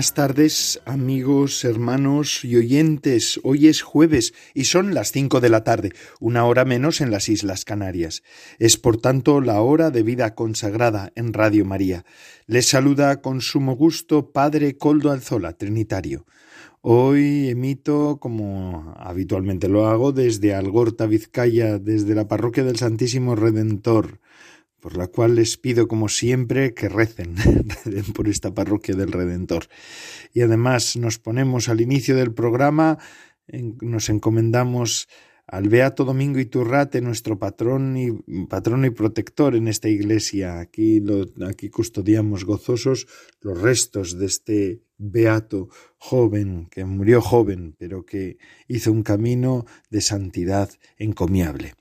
Buenas tardes, amigos, hermanos y oyentes. Hoy es jueves y son las cinco de la tarde, una hora menos en las Islas Canarias. Es por tanto la hora de vida consagrada en Radio María. Les saluda con sumo gusto Padre Coldo Alzola, Trinitario. Hoy emito, como habitualmente lo hago, desde Algorta, Vizcaya, desde la parroquia del Santísimo Redentor por la cual les pido como siempre que recen, por esta parroquia del Redentor. Y además nos ponemos al inicio del programa, nos encomendamos al Beato Domingo Iturrate, nuestro patrón y y protector en esta iglesia. Aquí, lo, aquí custodiamos gozosos los restos de este beato joven, que murió joven, pero que hizo un camino de santidad encomiable.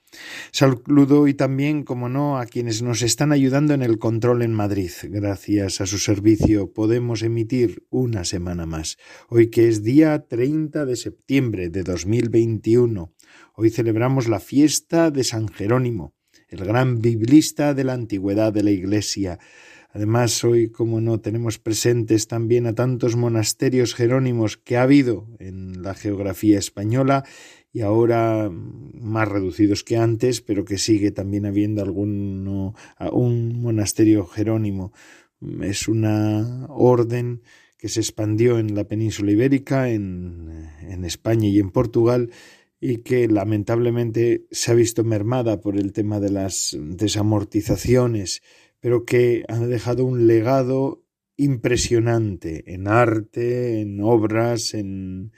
Saludo y también, como no, a quienes nos están ayudando en el control en Madrid. Gracias a su servicio podemos emitir una semana más. Hoy que es día 30 de septiembre de 2021. Hoy celebramos la fiesta de San Jerónimo, el gran biblista de la antigüedad de la Iglesia. Además, hoy, como no, tenemos presentes también a tantos monasterios jerónimos que ha habido en la geografía española y ahora más reducidos que antes, pero que sigue también habiendo alguno, un monasterio jerónimo. Es una orden que se expandió en la península ibérica, en, en España y en Portugal, y que lamentablemente se ha visto mermada por el tema de las desamortizaciones, pero que ha dejado un legado impresionante en arte, en obras, en,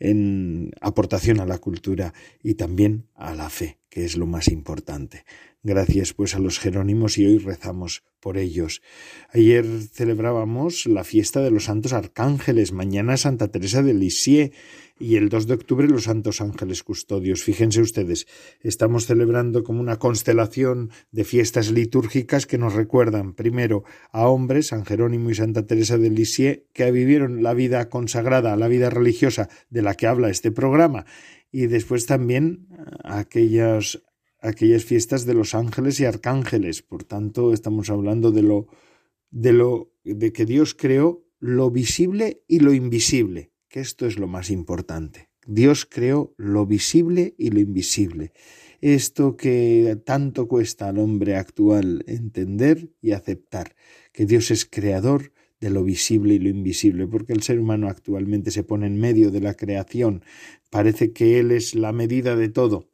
en aportación a la cultura y también a la fe, que es lo más importante. Gracias pues a los Jerónimos y hoy rezamos por ellos. Ayer celebrábamos la fiesta de los santos arcángeles, mañana Santa Teresa de Lisieux y el 2 de octubre los santos ángeles custodios. Fíjense ustedes, estamos celebrando como una constelación de fiestas litúrgicas que nos recuerdan primero a hombres, San Jerónimo y Santa Teresa de Lisieux, que vivieron la vida consagrada, la vida religiosa de la que habla este programa, y después también aquellas aquellas fiestas de los ángeles y arcángeles. Por tanto, estamos hablando de lo de lo de que Dios creó lo visible y lo invisible, que esto es lo más importante. Dios creó lo visible y lo invisible. Esto que tanto cuesta al hombre actual entender y aceptar, que Dios es creador de lo visible y lo invisible, porque el ser humano actualmente se pone en medio de la creación, parece que Él es la medida de todo.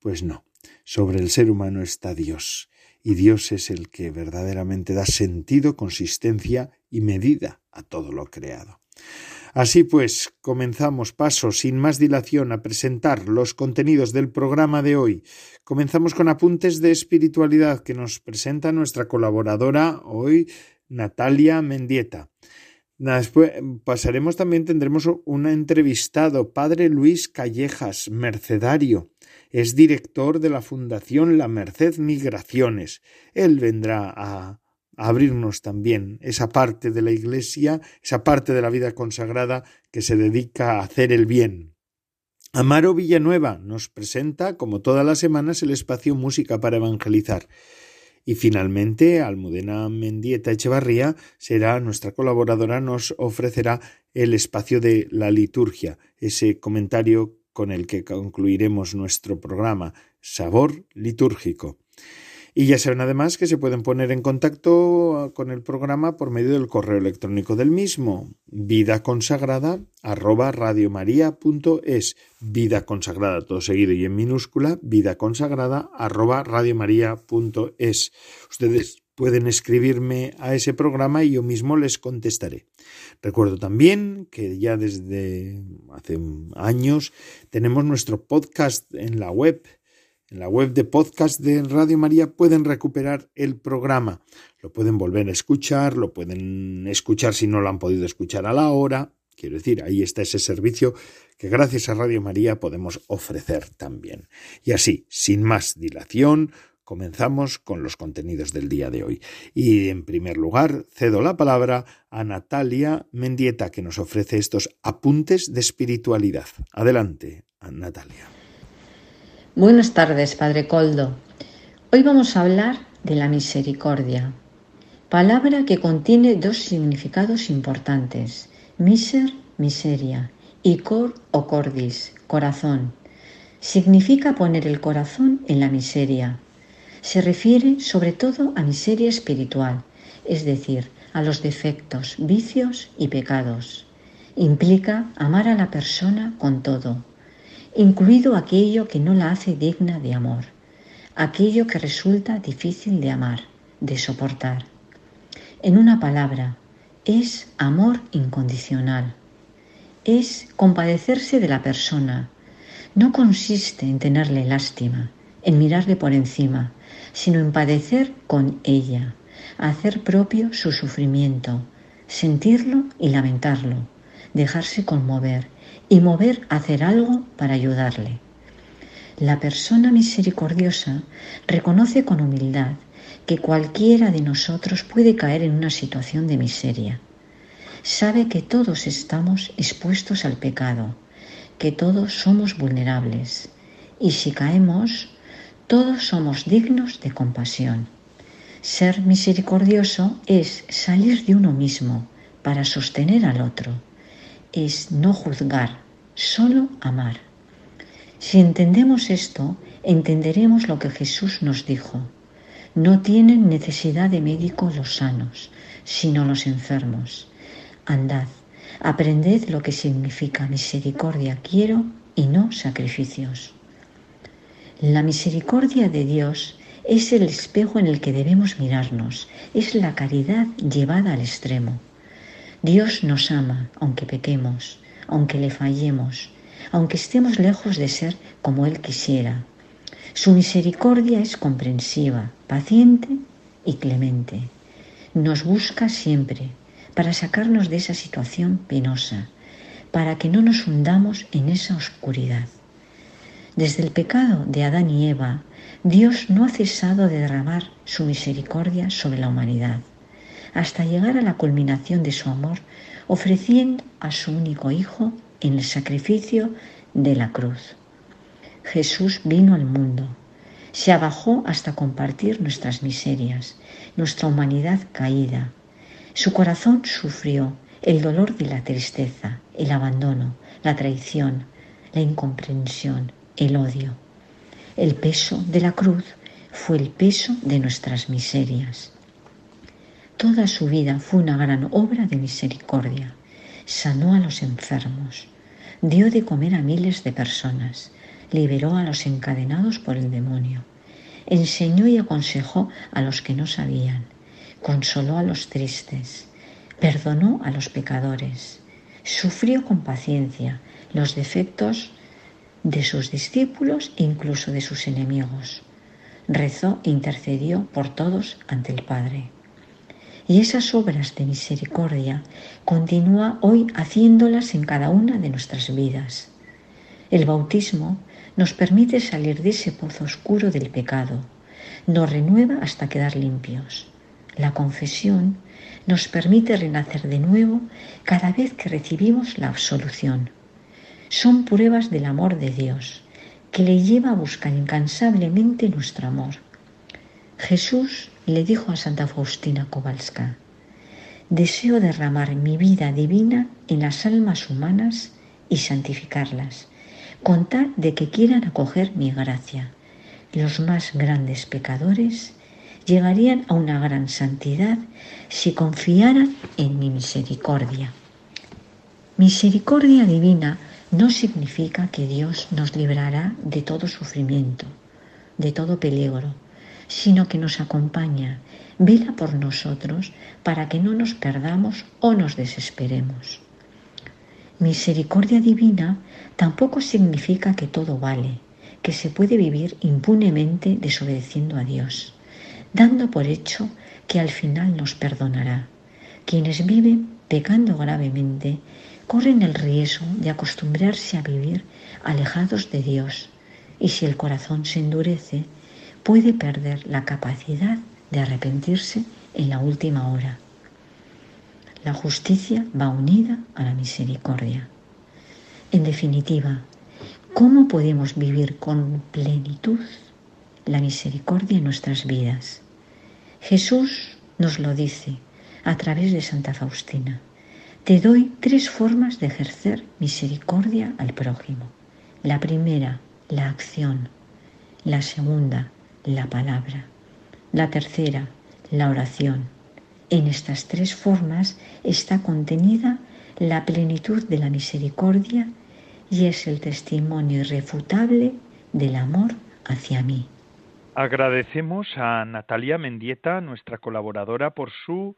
Pues no, sobre el ser humano está Dios, y Dios es el que verdaderamente da sentido, consistencia y medida a todo lo creado. Así pues, comenzamos paso sin más dilación a presentar los contenidos del programa de hoy. Comenzamos con apuntes de espiritualidad que nos presenta nuestra colaboradora hoy, Natalia Mendieta. Después pasaremos también, tendremos un entrevistado, padre Luis Callejas, mercedario, es director de la Fundación La Merced Migraciones. Él vendrá a, abrirnos también esa parte de la Iglesia, esa parte de la vida consagrada que se dedica a hacer el bien. Amaro Villanueva nos presenta, como todas las semanas, el espacio Música para Evangelizar. Y finalmente, Almudena Mendieta Echevarría será nuestra colaboradora, nos ofrecerá el espacio de la liturgia, ese comentario con el que concluiremos nuestro programa Sabor Litúrgico. Y ya saben además que se pueden poner en contacto con el programa por medio del correo electrónico del mismo, vida consagrada arroba vida consagrada todo seguido y en minúscula, vida consagrada arroba radiomaria.es. Ustedes pueden escribirme a ese programa y yo mismo les contestaré. Recuerdo también que ya desde hace años tenemos nuestro podcast en la web En la web de podcast de Radio María pueden recuperar el programa. Lo pueden volver a escuchar, lo pueden escuchar si no lo han podido escuchar a la hora. Quiero decir, ahí está ese servicio que gracias a Radio María podemos ofrecer también. Y así, sin más dilación, comenzamos con los contenidos del día de hoy. Y en primer lugar, cedo la palabra a Natalia Mendieta, que nos ofrece estos apuntes de espiritualidad. Adelante, Natalia. Buenas tardes, Padre Coldo. Hoy vamos a hablar de la misericordia, palabra que contiene dos significados importantes, miser, miseria, y cor o cordis, corazón. Significa poner el corazón en la miseria, se refiere sobre todo a miseria espiritual, es decir, a los defectos, vicios y pecados. Implica amar a la persona con todo, incluido aquello que no la hace digna de amor, aquello que resulta difícil de amar, de soportar. En una palabra, es amor incondicional. Es compadecerse de la persona. No consiste en tenerle lástima, en mirarle por encima, sino en padecer con ella, hacer propio su sufrimiento, sentirlo y lamentarlo, dejarse conmover y mover a hacer algo para ayudarle. La persona misericordiosa reconoce con humildad que cualquiera de nosotros puede caer en una situación de miseria. Sabe que todos estamos expuestos al pecado, que todos somos vulnerables y si caemos todos somos dignos de compasión. Ser misericordioso es salir de uno mismo para sostener al otro. Es no juzgar, solo amar. Si entendemos esto, entenderemos lo que Jesús nos dijo. No tienen necesidad de médicos los sanos, sino los enfermos. Andad, aprended lo que significa misericordia quiero y no sacrificios. La misericordia de Dios es el espejo en el que debemos mirarnos, es la caridad llevada al extremo. Dios nos ama aunque pequemos, aunque le fallemos, aunque estemos lejos de ser como Él quisiera. Su misericordia es comprensiva, paciente y clemente. Nos busca siempre para sacarnos de esa situación penosa, para que no nos hundamos en esa oscuridad. Desde el pecado de Adán y Eva, Dios no ha cesado de derramar su misericordia sobre la humanidad, hasta llegar a la culminación de su amor, ofreciendo a su único Hijo en el sacrificio de la cruz. Jesús vino al mundo, se abajó hasta compartir nuestras miserias, nuestra humanidad caída. Su corazón sufrió el dolor de la tristeza, el abandono, la traición, la incomprensión, el odio. El peso de la cruz fue el peso de nuestras miserias. Toda su vida fue una gran obra de misericordia. Sanó a los enfermos, dio de comer a miles de personas, liberó a los encadenados por el demonio, enseñó y aconsejó a los que no sabían, consoló a los tristes, perdonó a los pecadores, sufrió con paciencia los defectos de sus discípulos e incluso de sus enemigos. Rezó e intercedió por todos ante el Padre. Y esas obras de misericordia continúa hoy haciéndolas en cada una de nuestras vidas. El bautismo nos permite salir de ese pozo oscuro del pecado, nos renueva hasta quedar limpios. La confesión nos permite renacer de nuevo cada vez que recibimos la absolución son pruebas del amor de Dios, que le lleva a buscar incansablemente nuestro amor. Jesús le dijo a Santa Faustina Kowalska, deseo derramar mi vida divina en las almas humanas y santificarlas, con tal de que quieran acoger mi gracia. Los más grandes pecadores llegarían a una gran santidad si confiaran en mi misericordia. Misericordia divina no significa que Dios nos librará de todo sufrimiento, de todo peligro, sino que nos acompaña, vela por nosotros para que no nos perdamos o nos desesperemos. Misericordia divina tampoco significa que todo vale, que se puede vivir impunemente desobedeciendo a Dios, dando por hecho que al final nos perdonará. Quienes viven pecando gravemente corren el riesgo de acostumbrarse a vivir alejados de Dios y si el corazón se endurece, puede perder la capacidad de arrepentirse en la última hora. La justicia va unida a la misericordia. En definitiva, ¿cómo podemos vivir con plenitud la misericordia en nuestras vidas? Jesús nos lo dice a través de Santa Faustina. Te doy tres formas de ejercer misericordia al prójimo. La primera, la acción. La segunda, la palabra. La tercera, la oración. En estas tres formas está contenida la plenitud de la misericordia y es el testimonio irrefutable del amor hacia mí. Agradecemos a Natalia Mendieta, nuestra colaboradora, por su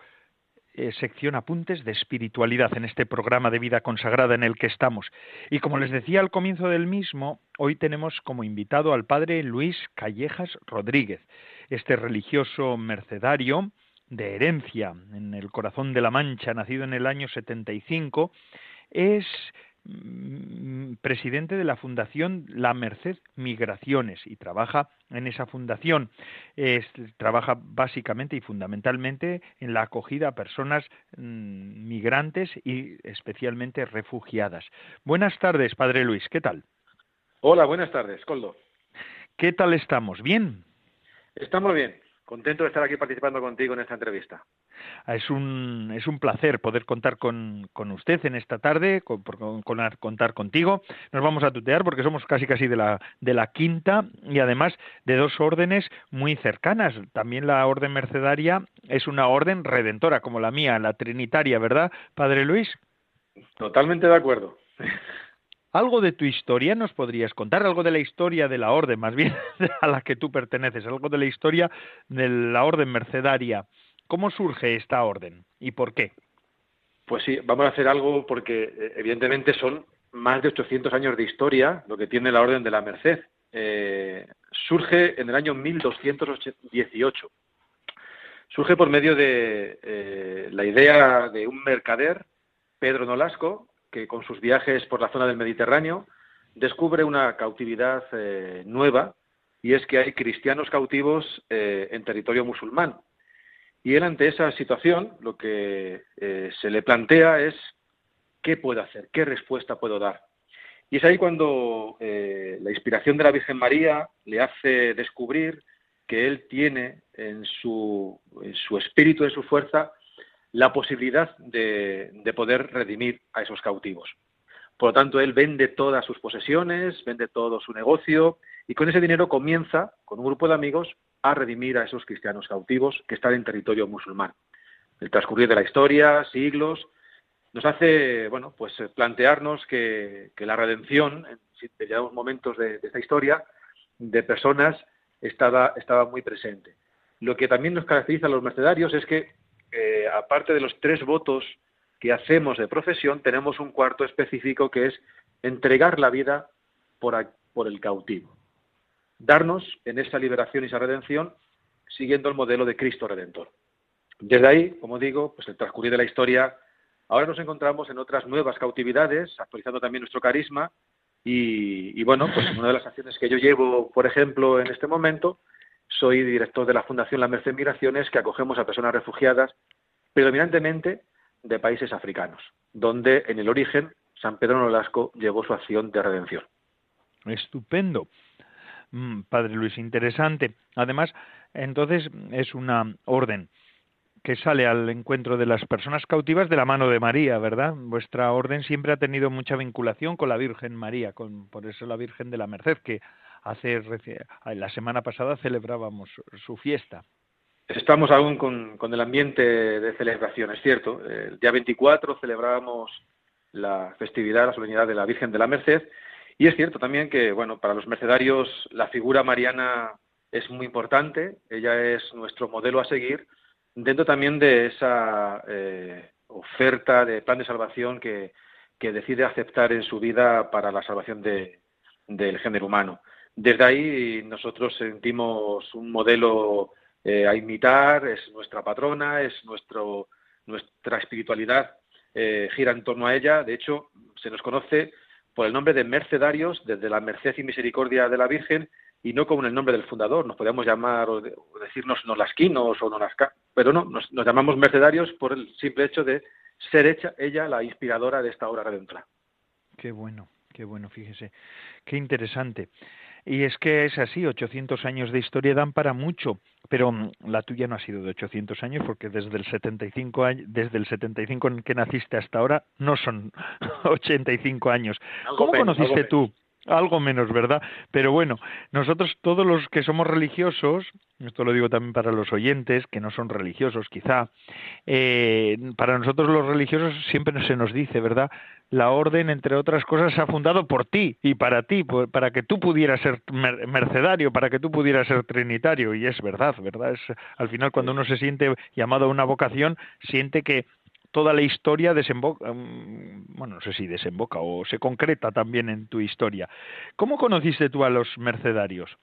eh, sección Apuntes de Espiritualidad en este programa de vida consagrada en el que estamos. Y como les decía al comienzo del mismo, hoy tenemos como invitado al padre Luis Callejas Rodríguez, este religioso mercedario de herencia en el corazón de la Mancha, nacido en el año 75, es presidente de la Fundación La Merced Migraciones y trabaja en esa fundación. trabaja básicamente y fundamentalmente en la acogida a personas mm, migrantes y especialmente refugiadas. Buenas tardes, Padre Luis, ¿qué tal? Hola, buenas tardes, Coldo. ¿Qué tal estamos? ¿Bien? Estamos bien. Contento de estar aquí participando contigo en esta entrevista. Ah, es un, es un placer poder contar con, con usted en esta tarde, con, contar contigo. Nos vamos a tutear porque somos casi casi de la, de la quinta y además de dos órdenes muy cercanas. También la orden mercedaria es una orden redentora como la mía, la trinitaria, ¿verdad, Padre Luis? Totalmente de acuerdo. ¿Algo de tu historia nos podrías contar? ¿Algo de la historia de la orden, más bien a la que tú perteneces? ¿Algo de la historia de la orden mercedaria? ¿Cómo surge esta orden y por qué? Pues sí, vamos a hacer algo porque eh, evidentemente son más de 800 años de historia lo que tiene la Orden de la Merced. Eh, surge en el año 1218. Surge por medio de eh, la idea de un mercader, Pedro Nolasco, que con sus viajes por la zona del Mediterráneo descubre una cautividad eh, nueva y es que hay cristianos cautivos eh, en territorio musulmán. Y él ante esa situación lo que eh, se le plantea es qué puedo hacer, qué respuesta puedo dar. Y es ahí cuando la inspiración de la Virgen María le hace descubrir que él tiene en su, en su espíritu, en su fuerza, la posibilidad de, poder redimir a esos cautivos. Por lo tanto, él vende todas sus posesiones, vende todo su negocio y con ese dinero comienza, con un grupo de amigos, a redimir a esos cristianos cautivos que están en territorio musulmán. El transcurrir de la historia, siglos, nos hace, bueno, pues plantearnos que, la redención, en determinados momentos de, de, esta historia, de personas, estaba, estaba muy presente. Lo que también nos caracteriza a los mercedarios es que aparte de los tres votos que hacemos de profesión, tenemos un cuarto específico que es entregar la vida por, por el cautivo. Darnos en esa liberación y esa redención siguiendo el modelo de Cristo Redentor. Desde ahí, como digo, pues el transcurrir de la historia, ahora nos encontramos en otras nuevas cautividades, actualizando también nuestro carisma, y, y, bueno, pues una de las acciones que yo llevo, por ejemplo, en este momento, soy director de la Fundación La Merced Migraciones, que acogemos a personas refugiadas predominantemente de países africanos, donde en el origen San Pedro Nolasco llevó su acción de redención. Estupendo. Mm, Padre Luis, interesante. Además, entonces es una orden que sale al encuentro de las personas cautivas de la mano de María, ¿verdad? Vuestra orden siempre ha tenido mucha vinculación con la Virgen María, con, por eso la Virgen de la Merced, que hace la semana pasada celebrábamos su fiesta. Estamos aún con, el ambiente de celebración, es cierto. El día 24 celebrábamos la festividad, la solemnidad de la Virgen de la Merced, y es cierto también que, bueno, para los mercedarios la figura mariana es muy importante, ella es nuestro modelo a seguir, dentro también de esa eh, oferta de plan de salvación que, decide aceptar en su vida para la salvación del género humano. Desde ahí nosotros sentimos un modelo eh, a imitar, es nuestra patrona, es nuestro, nuestra espiritualidad eh, gira en torno a ella. De hecho, se nos conoce por el nombre de mercedarios desde la merced y misericordia de la Virgen y no como el nombre del fundador. Nos podríamos llamar o, decirnos nolasquinos o nolasca, pero no, nos, llamamos mercedarios por el simple hecho de ser hecha ella la inspiradora de esta obra redentora. Qué bueno, qué bueno, fíjese, qué interesante. Y es que es así, 800 años de historia dan para mucho, pero mm, la tuya no ha sido de 800 años porque desde el 75 desde el 75 en que naciste hasta ahora no son 85 años. ¿Cómo conociste tú? Algo menos, ¿verdad? Pero bueno, nosotros todos los que somos religiosos, esto lo digo también para los oyentes que no son religiosos quizá, eh, para nosotros los religiosos siempre se nos dice, ¿verdad? La orden, entre otras cosas, se ha fundado por ti y para ti, para que tú pudieras ser mercedario, para que tú pudieras ser trinitario, y es verdad, ¿verdad? Es, al final, cuando uno se siente llamado a una vocación, siente que toda la historia desemboca, mm, bueno, no sé si desemboca o se concreta también en tu historia. ¿Cómo conociste tú a los mercedarios?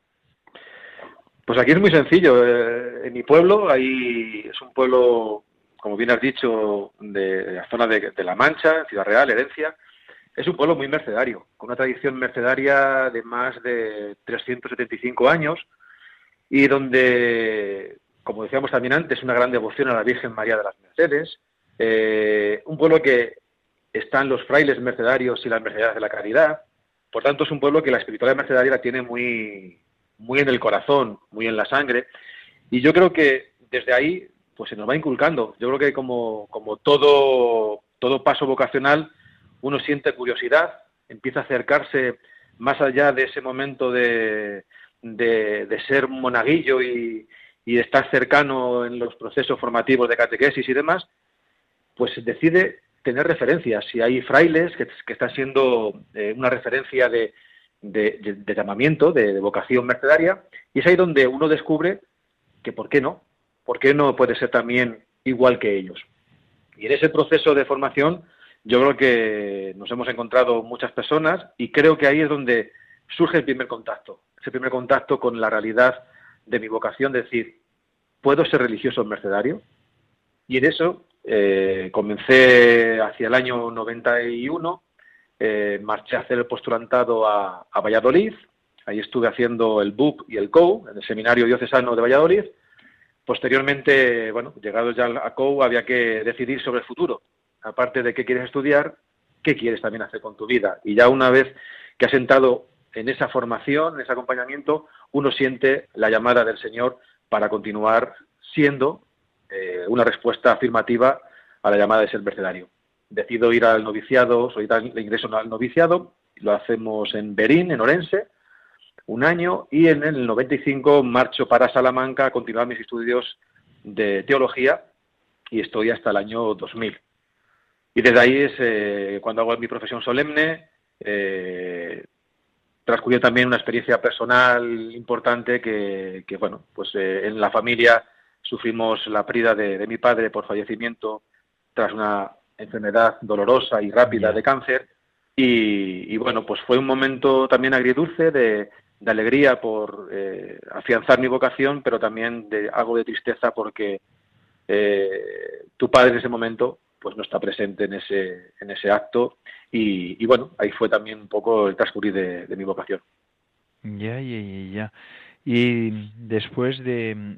Pues aquí es muy sencillo. Eh, en mi pueblo, ahí es un pueblo, como bien has dicho, de, la zona de, La Mancha, Ciudad Real, Herencia. Es un pueblo muy mercedario, con una tradición mercedaria de más de 375 años y donde, como decíamos también antes, una gran devoción a la Virgen María de las Mercedes, eh, un pueblo que están los frailes mercedarios y las mercedarias de la caridad. Por tanto, es un pueblo que la espiritualidad mercedaria tiene muy, muy en el corazón, muy en la sangre. Y yo creo que desde ahí pues se nos va inculcando. Yo creo que como, como todo, todo paso vocacional, uno siente curiosidad, empieza a acercarse más allá de ese momento de, de, ser monaguillo y, y estar cercano en los procesos formativos de catequesis y demás, pues decide tener referencias. Si hay frailes que, que están siendo eh, una referencia de, llamamiento, de, vocación mercedaria, y es ahí donde uno descubre que ¿por qué no? ¿Por qué no puede ser también igual que ellos? Y en ese proceso de formación yo creo que nos hemos encontrado muchas personas y creo que ahí es donde surge el primer contacto, ese primer contacto con la realidad de mi vocación, decir, ¿puedo ser religioso mercedario? Y en eso eh, comencé hacia el año 91, eh, marché a hacer el postulantado a, Valladolid, ahí estuve haciendo el BUP y el COU, en el Seminario Diocesano de Valladolid. Posteriormente, bueno, llegado ya a COU, había que decidir sobre el futuro. Aparte de qué quieres estudiar, qué quieres también hacer con tu vida. Y ya una vez que has entrado en esa formación, en ese acompañamiento, uno siente la llamada del Señor para continuar siendo eh, una respuesta afirmativa a la llamada de ser mercenario. Decido ir al noviciado, solicitar el ingreso al noviciado, lo hacemos en Berín, en Orense, un año, y en el 95 marcho para Salamanca a continuar mis estudios de teología y estoy hasta el año 2000. Y desde ahí es eh, cuando hago mi profesión solemne, eh, transcurrió también una experiencia personal importante que, bueno, pues eh, en la familia sufrimos la pérdida de, mi padre por fallecimiento tras una enfermedad dolorosa y rápida de cáncer. Y, bueno, pues fue un momento también agridulce de, alegría por eh, afianzar mi vocación, pero también de algo de tristeza porque eh, tu padre en ese momento pues no está presente en ese, en ese acto y, bueno, ahí fue también un poco el transcurrir de, de mi vocación. Ya, ya, ya, ya. Y después de,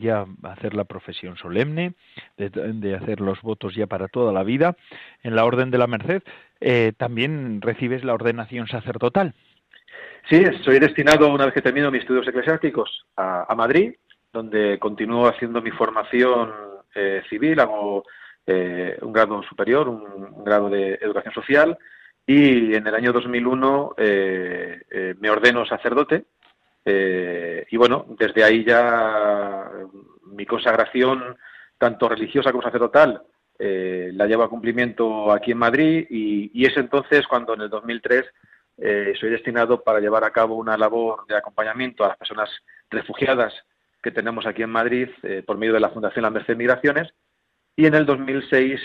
ya hacer la profesión solemne, de, hacer los votos ya para toda la vida, en la Orden de la Merced, eh, también recibes la ordenación sacerdotal. Sí, soy destinado, una vez que termino mis estudios eclesiásticos, a, Madrid, donde continúo haciendo mi formación eh, civil, hago eh, un grado superior, un, grado de educación social, y en el año 2001 me ordeno sacerdote eh, y bueno, desde ahí ya mi consagración, tanto religiosa como sacerdotal, eh, la llevo a cumplimiento aquí en Madrid y, es entonces cuando en el 2003 eh, soy destinado para llevar a cabo una labor de acompañamiento a las personas refugiadas que tenemos aquí en Madrid por medio de la Fundación La Merced Migraciones y en el 2006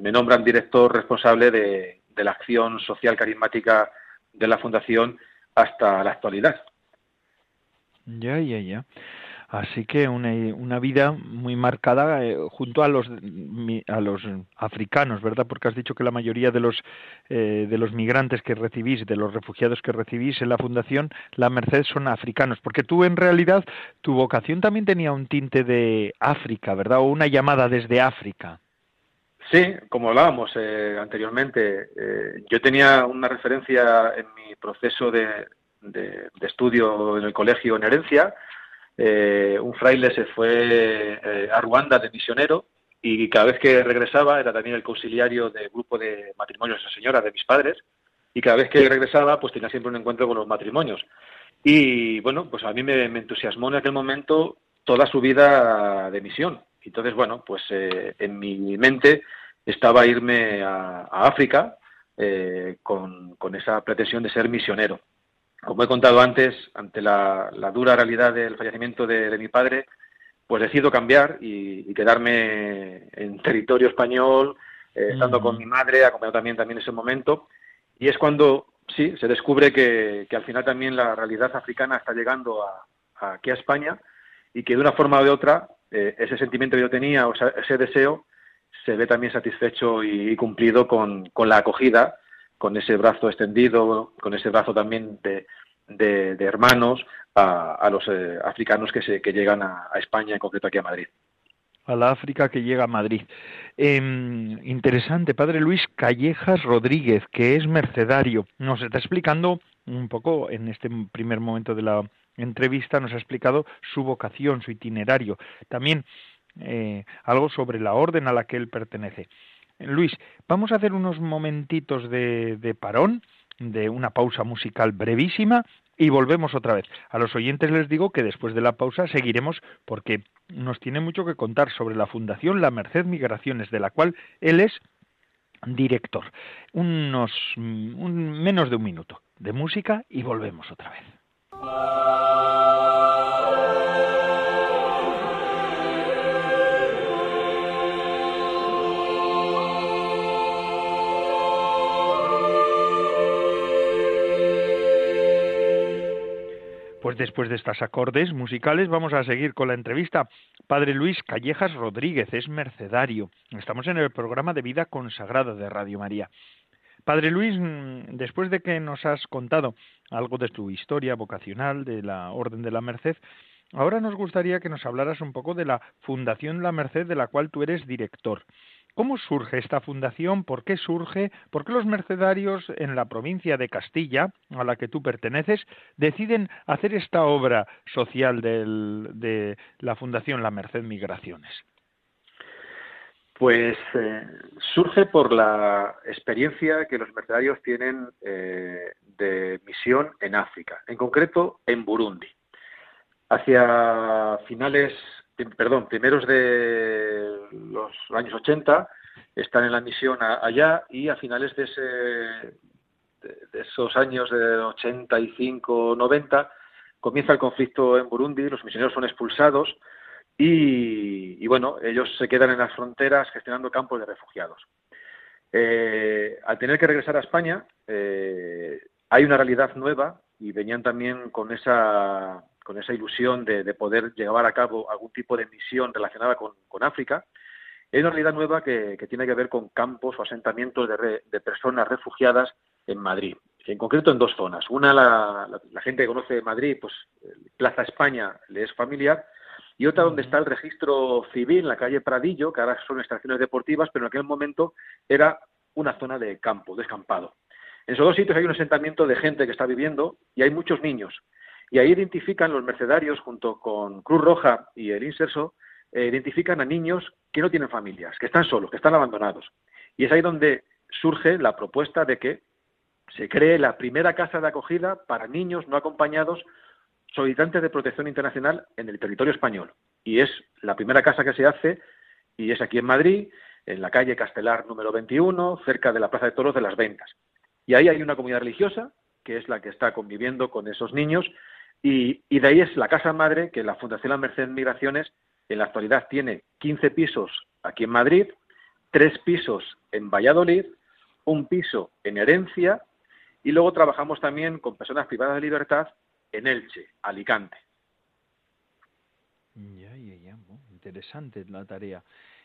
me nombran director responsable de, de la acción social carismática de la Fundación hasta la actualidad. Ya, ya, ya. Así que una, una vida muy marcada eh, junto a los a los africanos, ¿verdad? Porque has dicho que la mayoría de los eh, de los migrantes que recibís, de los refugiados que recibís en la fundación La Merced son africanos, porque tú en realidad tu vocación también tenía un tinte de África, ¿verdad? O una llamada desde África. Sí, como hablábamos eh, anteriormente, yo tenía una referencia en mi proceso de, de, estudio en el colegio en herencia eh, un fraile se fue eh, a Ruanda de misionero y cada vez que regresaba era también el conciliario del grupo de matrimonios de esa señora, de mis padres, y cada vez que regresaba pues tenía siempre un encuentro con los matrimonios. Y bueno, pues a mí me, entusiasmó en aquel momento toda su vida de misión. Entonces, bueno, pues eh, en mi mente estaba irme a, África con, con, esa pretensión de ser misionero. Como he contado antes, ante la, dura realidad del fallecimiento de, mi padre, pues decido cambiar y, quedarme en territorio español, eh, estando con mm. mi madre, acompañado también, también ese momento. Y es cuando, sí, se descubre que, al final también la realidad africana está llegando a, aquí a España y que de una forma o de otra eh, ese sentimiento que yo tenía, o ese deseo, se ve también satisfecho y, cumplido con, con la acogida con ese brazo extendido, con ese brazo también de, de, hermanos a, los eh, africanos que, se, que llegan a, España, en concreto aquí a Madrid. A la África que llega a Madrid. Em, interesante, Padre Luis Callejas Rodríguez, que es mercedario. Nos está explicando un poco en este primer momento de la entrevista, nos ha explicado su vocación, su itinerario. También eh, algo sobre la orden a la que él pertenece. Luis, vamos a hacer unos momentitos de, parón, de una pausa musical brevísima y volvemos otra vez. A los oyentes les digo que después de la pausa seguiremos porque nos tiene mucho que contar sobre la Fundación La Merced Migraciones, de la cual él es director. Unos menos de un minuto de música y volvemos otra vez. Pues después de estos acordes musicales vamos a seguir con la entrevista. Padre Luis Callejas Rodríguez es mercedario. Estamos en el programa de vida consagrada de Radio María. Padre Luis, mm, después de que nos has contado algo de tu historia vocacional de la Orden de la Merced, ahora nos gustaría que nos hablaras un poco de la Fundación La Merced de la cual tú eres director. ¿Cómo surge esta fundación? ¿Por qué surge? ¿Por qué los mercedarios en la provincia de Castilla, a la que tú perteneces, deciden hacer esta obra social de la Fundación La Merced Migraciones? Pues eh, surge por la experiencia que los mercedarios tienen eh, de misión en África, en concreto en Burundi. Hacia finales perdón, primeros de los años 80, están en la misión allá y a finales de, ese, de, esos años de 85, 90, comienza el conflicto en Burundi, los misioneros son expulsados y, bueno, ellos se quedan en las fronteras gestionando campos de refugiados. Eh, al tener que regresar a España, eh, hay una realidad nueva y venían también con esa con esa ilusión de, poder llevar a cabo algún tipo de misión relacionada con, África, hay una realidad nueva que, tiene que ver con campos o asentamientos de, personas refugiadas en Madrid, en concreto en dos zonas. Una, la, gente que conoce Madrid, pues Plaza España le es familiar, y otra donde está el registro civil, en la calle Pradillo, que ahora son estaciones deportivas, pero en aquel momento era una zona de campo, descampado. En esos dos sitios hay un asentamiento de gente que está viviendo y hay muchos niños. Y ahí identifican los mercedarios, junto con Cruz Roja y el Inserso, eh, identifican a niños que no tienen familias, que están solos, que están abandonados. Y es ahí donde surge la propuesta de que se cree la primera casa de acogida para niños no acompañados solicitantes de protección internacional en el territorio español. Y es la primera casa que se hace y es aquí en Madrid, en la calle Castelar número 21, cerca de la Plaza de Toros de las Ventas. Y ahí hay una comunidad religiosa que es la que está conviviendo con esos niños y, de ahí es la casa madre que la Fundación La Merced Migraciones en la actualidad tiene 15 pisos aquí en Madrid, tres pisos en Valladolid, un piso en Herencia Y luego trabajamos también con personas privadas de libertad en Elche, Alicante. Ya, ya, ya. interesante la tarea.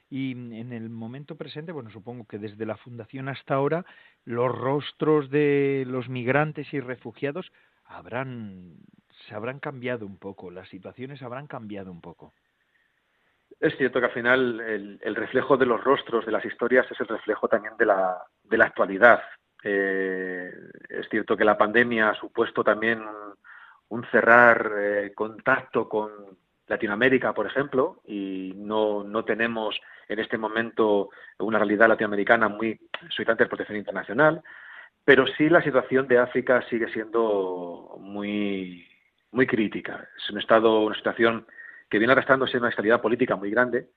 Y en el momento presente, bueno, supongo que desde la fundación hasta ahora, los rostros de los migrantes y refugiados habrán, se habrán cambiado un poco, las situaciones habrán cambiado un poco. Es cierto que al final el, reflejo de los rostros de las historias es el reflejo también de la, de la actualidad. Eh, es cierto que la pandemia ha supuesto también un, cerrar eh, contacto con Latinoamérica, por ejemplo, y no, no tenemos en este momento una realidad latinoamericana muy solicitante de protección internacional, pero sí la situación de África sigue siendo muy, muy crítica. Es un estado, una situación que viene arrastrándose una estabilidad política muy grande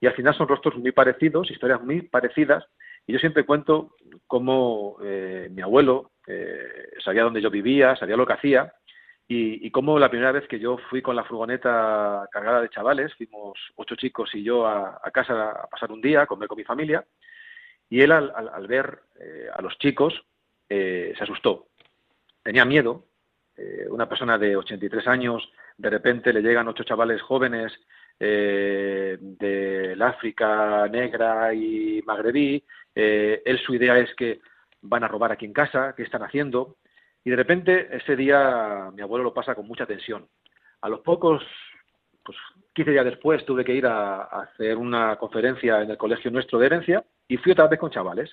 y al final son rostros muy parecidos, historias muy parecidas. Y yo siempre cuento cómo eh, mi abuelo eh, sabía dónde yo vivía, sabía lo que hacía y, cómo la primera vez que yo fui con la furgoneta cargada de chavales, fuimos ocho chicos y yo a, casa a pasar un día, a comer con mi familia, y él al, ver eh, a los chicos se asustó. Tenía miedo. Una persona de 83 años de repente le llegan ocho chavales jóvenes eh, del África negra y magrebí, eh, él su idea es que van a robar aquí en casa, ¿qué están haciendo? Y de repente ese día mi abuelo lo pasa con mucha tensión. A los pocos, pues 15 días después tuve que ir a, a hacer una conferencia en el colegio nuestro de herencia y fui otra vez con chavales.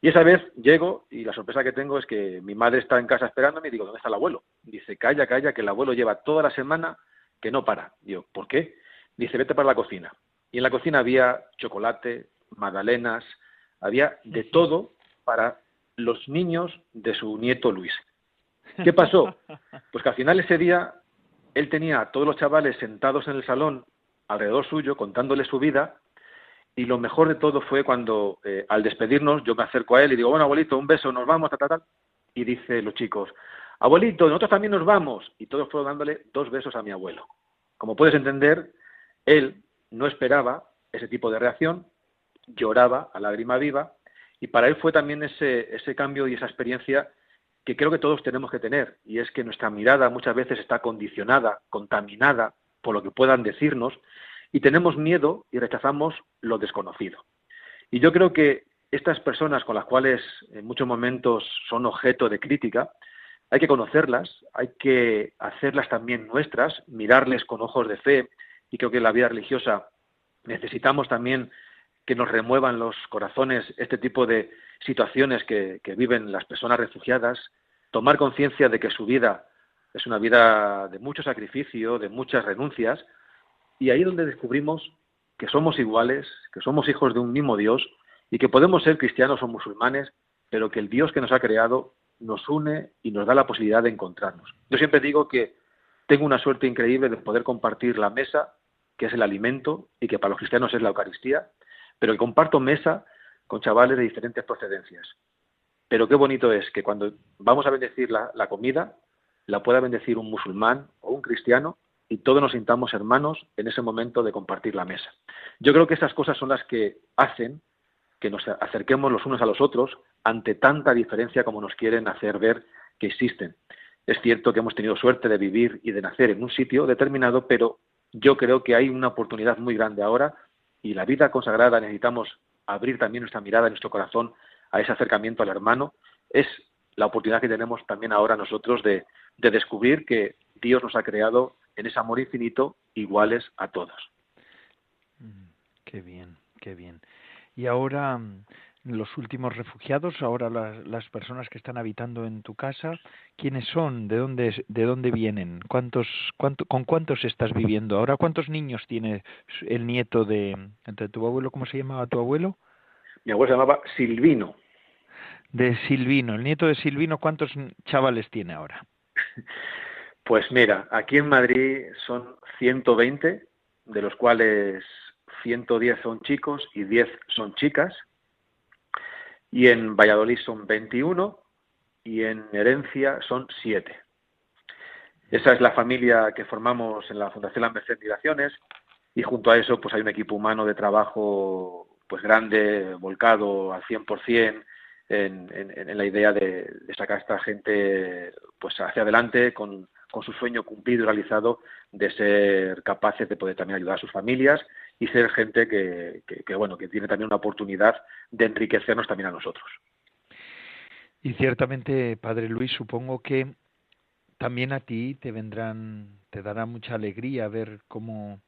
Y esa vez llego y la sorpresa que tengo es que mi madre está en casa esperándome y digo, ¿dónde está el abuelo? Dice, calla, calla, que el abuelo lleva toda la semana que no para. Digo, ¿por qué? Dice, vete para la cocina. Y en la cocina había chocolate, magdalenas, había de todo para los niños de su nieto Luis. ¿Qué pasó? Pues que al final ese día él tenía a todos los chavales sentados en el salón alrededor suyo contándole su vida y lo mejor de todo fue cuando eh, al despedirnos yo me acerco a él y digo, bueno, abuelito, un beso, nos vamos, tal, tal, tal. Y dice los chicos, abuelito, nosotros también nos vamos. Y todos fueron dándole dos besos a mi abuelo. Como puedes entender, él no esperaba ese tipo de reacción, lloraba a lágrima viva, y para él fue también ese, ese cambio y esa experiencia que creo que todos tenemos que tener, y es que nuestra mirada muchas veces está condicionada, contaminada por lo que puedan decirnos, y tenemos miedo y rechazamos lo desconocido. Y yo creo que estas personas con las cuales en muchos momentos son objeto de crítica, hay que conocerlas, hay que hacerlas también nuestras, mirarles con ojos de fe y creo que en la vida religiosa necesitamos también que nos remuevan los corazones este tipo de situaciones que, que viven las personas refugiadas, tomar conciencia de que su vida es una vida de mucho sacrificio, de muchas renuncias, y ahí es donde descubrimos que somos iguales, que somos hijos de un mismo Dios y que podemos ser cristianos o musulmanes, pero que el Dios que nos ha creado nos une y nos da la posibilidad de encontrarnos. Yo siempre digo que tengo una suerte increíble de poder compartir la mesa, que es el alimento y que para los cristianos es la Eucaristía, pero que comparto mesa con chavales de diferentes procedencias. Pero qué bonito es que cuando vamos a bendecir la, la comida, la pueda bendecir un musulmán o un cristiano y todos nos sintamos hermanos en ese momento de compartir la mesa. Yo creo que esas cosas son las que hacen que nos acerquemos los unos a los otros ante tanta diferencia como nos quieren hacer ver que existen. Es cierto que hemos tenido suerte de vivir y de nacer en un sitio determinado, pero yo creo que hay una oportunidad muy grande ahora y la vida consagrada necesitamos abrir también nuestra mirada, nuestro corazón a ese acercamiento al hermano. Es la oportunidad que tenemos también ahora nosotros de, de descubrir que Dios nos ha creado en ese amor infinito iguales a todos. Mm, qué bien, qué bien. Y ahora mm, los últimos refugiados, ahora las, personas que están habitando en tu casa, ¿quiénes son? ¿De dónde, de dónde vienen? ¿Cuántos, cuánto, ¿Con cuántos estás viviendo? Ahora, ¿cuántos niños tiene el nieto de, de tu abuelo? ¿Cómo se llamaba tu abuelo? Mi abuelo se llamaba Silvino. De Silvino, el nieto de Silvino, ¿cuántos chavales tiene ahora? Pues mira, aquí en Madrid son 120, de los cuales 110 son chicos y 10 son chicas. Y en Valladolid son 21 y en Herencia son 7. Esa es la familia que formamos en la Fundación La Merced Migraciones y junto a eso pues hay un equipo humano de trabajo pues grande, volcado al 100%, en, la idea de, sacar a esta gente pues hacia adelante con, su sueño cumplido y realizado de ser capaces de poder también ayudar a sus familias y ser gente que, que, bueno que tiene también una oportunidad de enriquecernos también a nosotros. Y ciertamente, Padre Luis, supongo que también a ti te vendrán, te dará mucha alegría ver cómo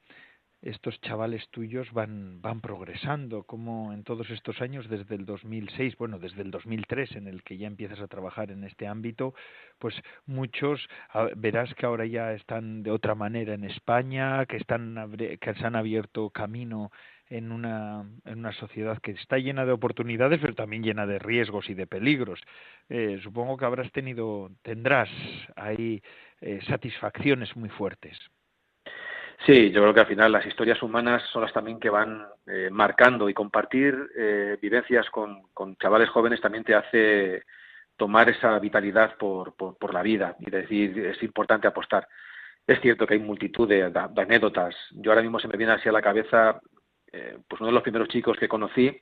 estos chavales tuyos van, van progresando, como en todos estos años, desde el 2006, bueno, desde el 2003, en el que ya empiezas a trabajar en este ámbito, pues muchos verás que ahora ya están de otra manera en España, que, están, que se han abierto camino en una, en una sociedad que está llena de oportunidades, pero también llena de riesgos y de peligros. Eh, supongo que habrás tenido, tendrás ahí eh, satisfacciones muy fuertes. Sí, yo creo que al final las historias humanas son las también que van eh, marcando y compartir eh, vivencias con, con, chavales jóvenes también te hace tomar esa vitalidad por, por, la vida y decir es importante apostar. Es cierto que hay multitud de, anécdotas. Yo ahora mismo se me viene así a la cabeza eh, pues uno de los primeros chicos que conocí,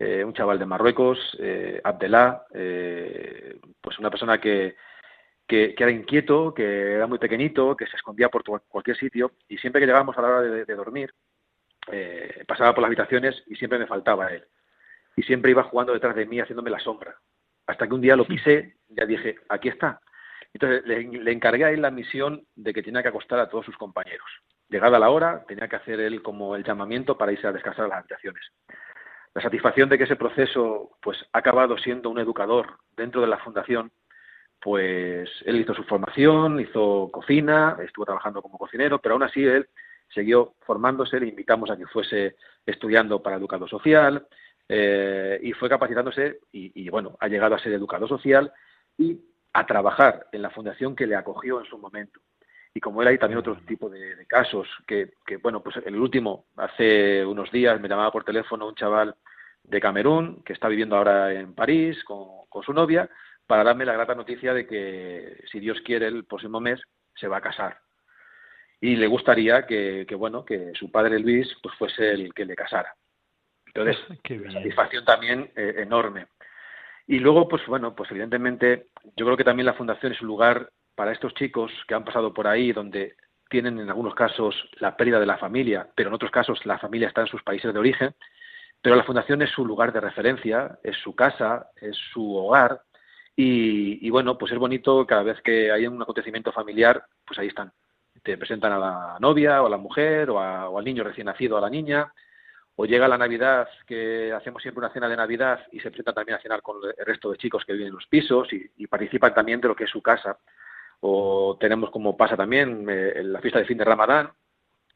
un chaval de Marruecos, Abdelá, pues una persona que, que, era inquieto, que era muy pequeñito, que se escondía por cualquier sitio y siempre que llegábamos a la hora de, dormir, eh, pasaba por las habitaciones y siempre me faltaba él. Y siempre iba jugando detrás de mí haciéndome la sombra. Hasta que un día lo pisé, ya dije, aquí está. Entonces le, encargué a él la misión de que tenía que acostar a todos sus compañeros. Llegada la hora, tenía que hacer él como el llamamiento para irse a descansar a las habitaciones. La satisfacción de que ese proceso pues ha acabado siendo un educador dentro de la fundación pues él hizo su formación, hizo cocina, estuvo trabajando como cocinero, pero aún así él siguió formándose, le invitamos a que fuese estudiando para educador social eh, y fue capacitándose y, bueno, ha llegado a ser educador social y a trabajar en la fundación que le acogió en su momento. Y como él hay también otro tipo de, casos, que, bueno, pues el último, hace unos días me llamaba por teléfono un chaval de Camerún que está viviendo ahora en París con su novia para darme la grata noticia de que, si Dios quiere, el próximo mes se va a casar. Y le gustaría que, bueno, que su padre Luis pues fuese el que le casara. Entonces, una satisfacción también eh, enorme. Y luego, pues bueno, pues evidentemente, yo creo que también la fundación es un lugar para estos chicos que han pasado por ahí, donde tienen en algunos casos la pérdida de la familia, pero en otros casos la familia está en sus países de origen, pero la fundación es su lugar de referencia, es su casa, es su hogar, y, bueno, pues es bonito cada vez que hay un acontecimiento familiar, pues ahí están. Te presentan a la novia o a la mujer o, al niño recién nacido, a la niña, o llega la Navidad, que hacemos siempre una cena de Navidad y se presentan también a cenar con el resto de chicos que viven en los pisos y, participan también de lo que es su casa. O tenemos como pasa también eh, la fiesta de fin de Ramadán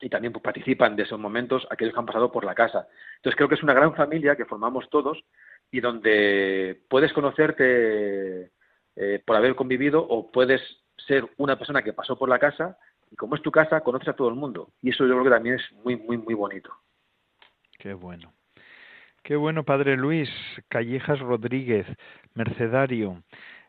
y también pues, participan de esos momentos aquellos que han pasado por la casa. Entonces creo que es una gran familia que formamos todos y donde puedes conocerte eh, por haber convivido o puedes ser una persona que pasó por la casa y como es tu casa, conoces a todo el mundo. Y eso yo creo que también es muy, muy, muy bonito. Qué bueno. Qué bueno, Padre Luis. Callejas Rodríguez, mercedario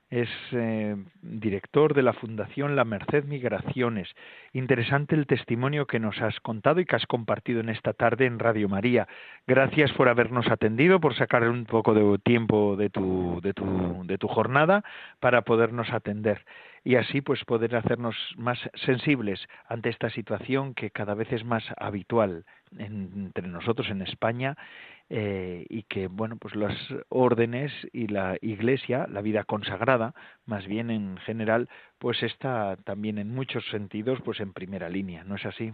es eh, director de la Fundación La Merced Migraciones. Interesante el testimonio que nos has contado y que has compartido en esta tarde en Radio María. Gracias por habernos atendido, por sacar un poco de tiempo de tu, de tu, de tu jornada para podernos atender y así pues poder hacernos más sensibles ante esta situación que cada vez es más habitual entre nosotros en España eh, y que bueno pues las órdenes y la iglesia la vida consagrada más bien en general pues está también en muchos sentidos pues en primera línea no es así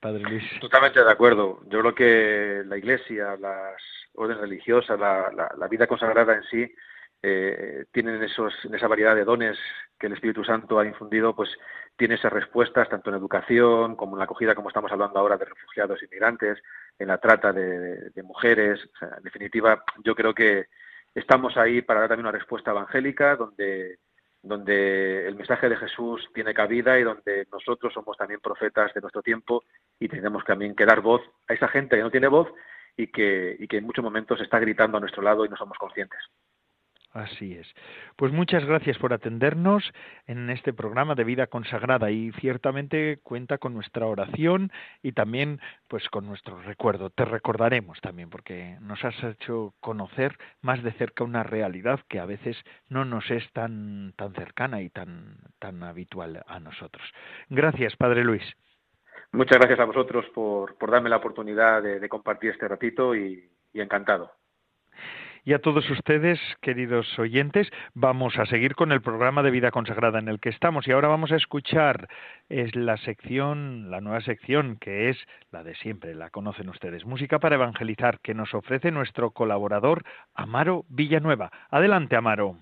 padre Luis totalmente de acuerdo. Yo creo que la iglesia las órdenes religiosas la, vida consagrada en sí eh, tienen esos esa variedad de dones que el Espíritu Santo ha infundido pues tiene esas respuestas tanto en educación como en la acogida, como estamos hablando ahora, de refugiados y migrantes, en la trata de, mujeres. en definitiva, yo creo que estamos ahí para dar también una respuesta evangélica donde, donde el mensaje de Jesús tiene cabida y donde nosotros somos también profetas de nuestro tiempo y tenemos también que dar voz a esa gente que no tiene voz y que, y que en muchos momentos está gritando a nuestro lado y no somos conscientes. Así es. Pues muchas gracias por atendernos en este programa de vida consagrada y ciertamente cuenta con nuestra oración y también pues con nuestro recuerdo. Te recordaremos también porque nos has hecho conocer más de cerca una realidad que a veces no nos es tan tan cercana y tan tan habitual a nosotros. Gracias, Padre Luis. Muchas gracias a vosotros por, por darme la oportunidad de, compartir este ratito y encantado. Y a todos ustedes, queridos oyentes, vamos a seguir con el programa de vida consagrada en el que estamos. Y ahora vamos a escuchar es la sección, la nueva sección que es la de siempre, la conocen ustedes, Música para Evangelizar, que nos ofrece nuestro colaborador Amaro Villanueva. Adelante, Amaro.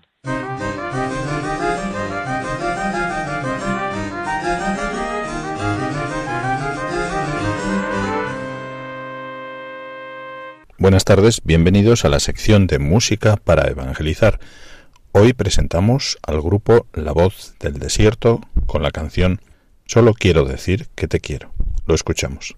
Buenas tardes, bienvenidos a la sección de música para evangelizar. Hoy presentamos al grupo La Voz del Desierto con la canción Solo quiero decir que te quiero. Lo escuchamos.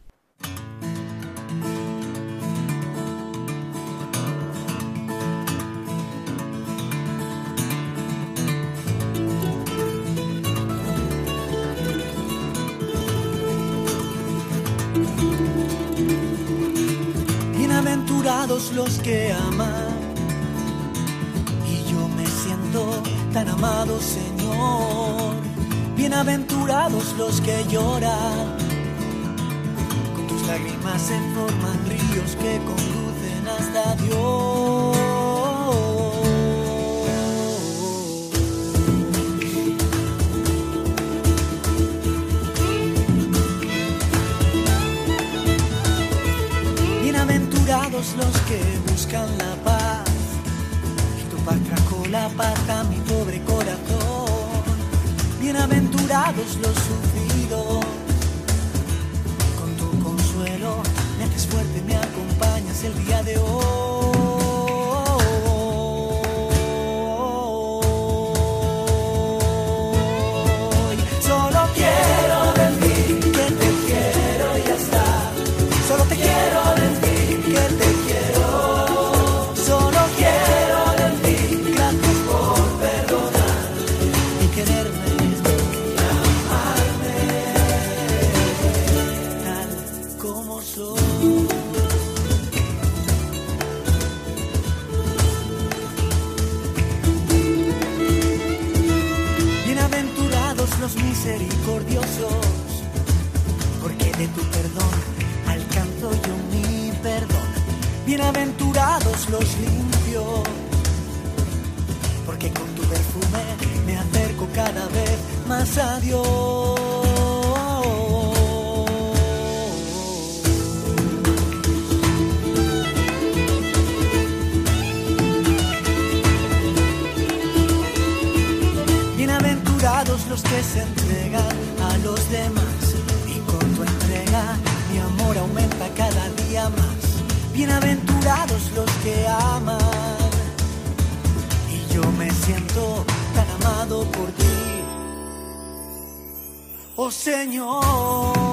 Los que aman. Y yo me siento tan amado, Señor. Bienaventurados los que lloran. Con tus lágrimas se forman ríos que conducen hasta Dios. Buscan la paz. Y tu paz trajo la paz a mi pobre corazón. Bienaventurados los sufridos. Con tu consuelo me haces fuerte, me acompañas el día de hoy. Bienaventurados los limpios, porque con tu perfume me acerco cada vez más a Dios. Bienaventurados los que se entregan a los demás y con tu entrega mi amor aumenta cada día más. Bienaventurados los que aman. Y yo me siento tan amado por ti. Oh Señor.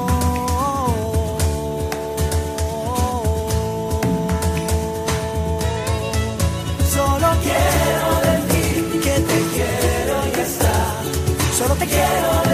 Solo te quiero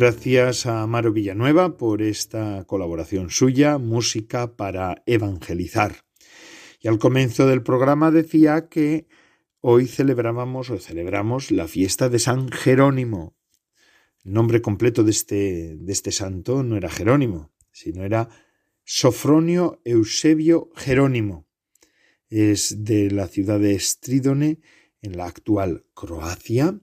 Gracias a Amaro Villanueva por esta colaboración suya, Música para Evangelizar. Y al comienzo del programa decía que hoy celebrábamos o celebramos la fiesta de San Jerónimo. El nombre completo de este, de este santo no era Jerónimo, sino era Sofronio Eusebio Jerónimo. Es de la ciudad de Stridone, en la actual Croacia,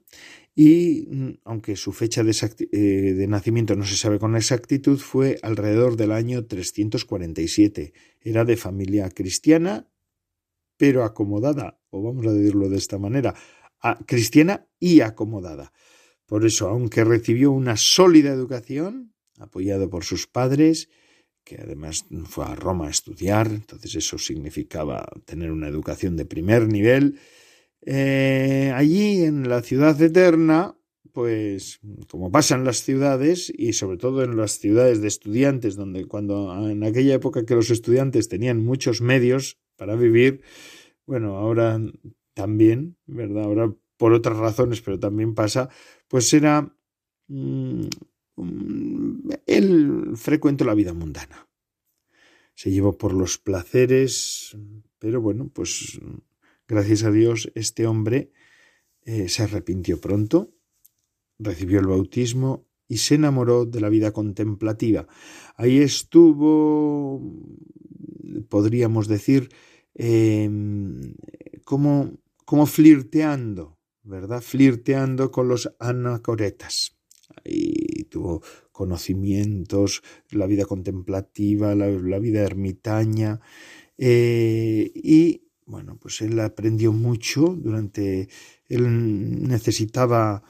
y mm, aunque su fecha eh, de, nacimiento no se sabe con exactitud, fue alrededor del año 347. Era de familia cristiana, pero acomodada, o vamos a decirlo de esta manera, cristiana y acomodada. Por eso, aunque recibió una sólida educación, apoyado por sus padres, que además fue a Roma a estudiar, entonces eso significaba tener una educación de primer nivel, eh, allí en la ciudad eterna, pues como pasa en las ciudades y sobre todo en las ciudades de estudiantes, donde cuando en aquella época que los estudiantes tenían muchos medios para vivir, bueno, ahora también, ¿verdad? Ahora por otras razones, pero también pasa, pues era... Mm, él frecuentó la vida mundana. Se llevó por los placeres, pero bueno, pues Gracias a Dios, este hombre eh, se arrepintió pronto, recibió el bautismo y se enamoró de la vida contemplativa. Ahí estuvo, podríamos decir, em, como, como flirteando, ¿verdad? Flirteando con los anacoretas. Ahí tuvo conocimientos, la vida contemplativa, la, vida ermitaña, eh, y bueno, pues él aprendió mucho durante, él necesitaba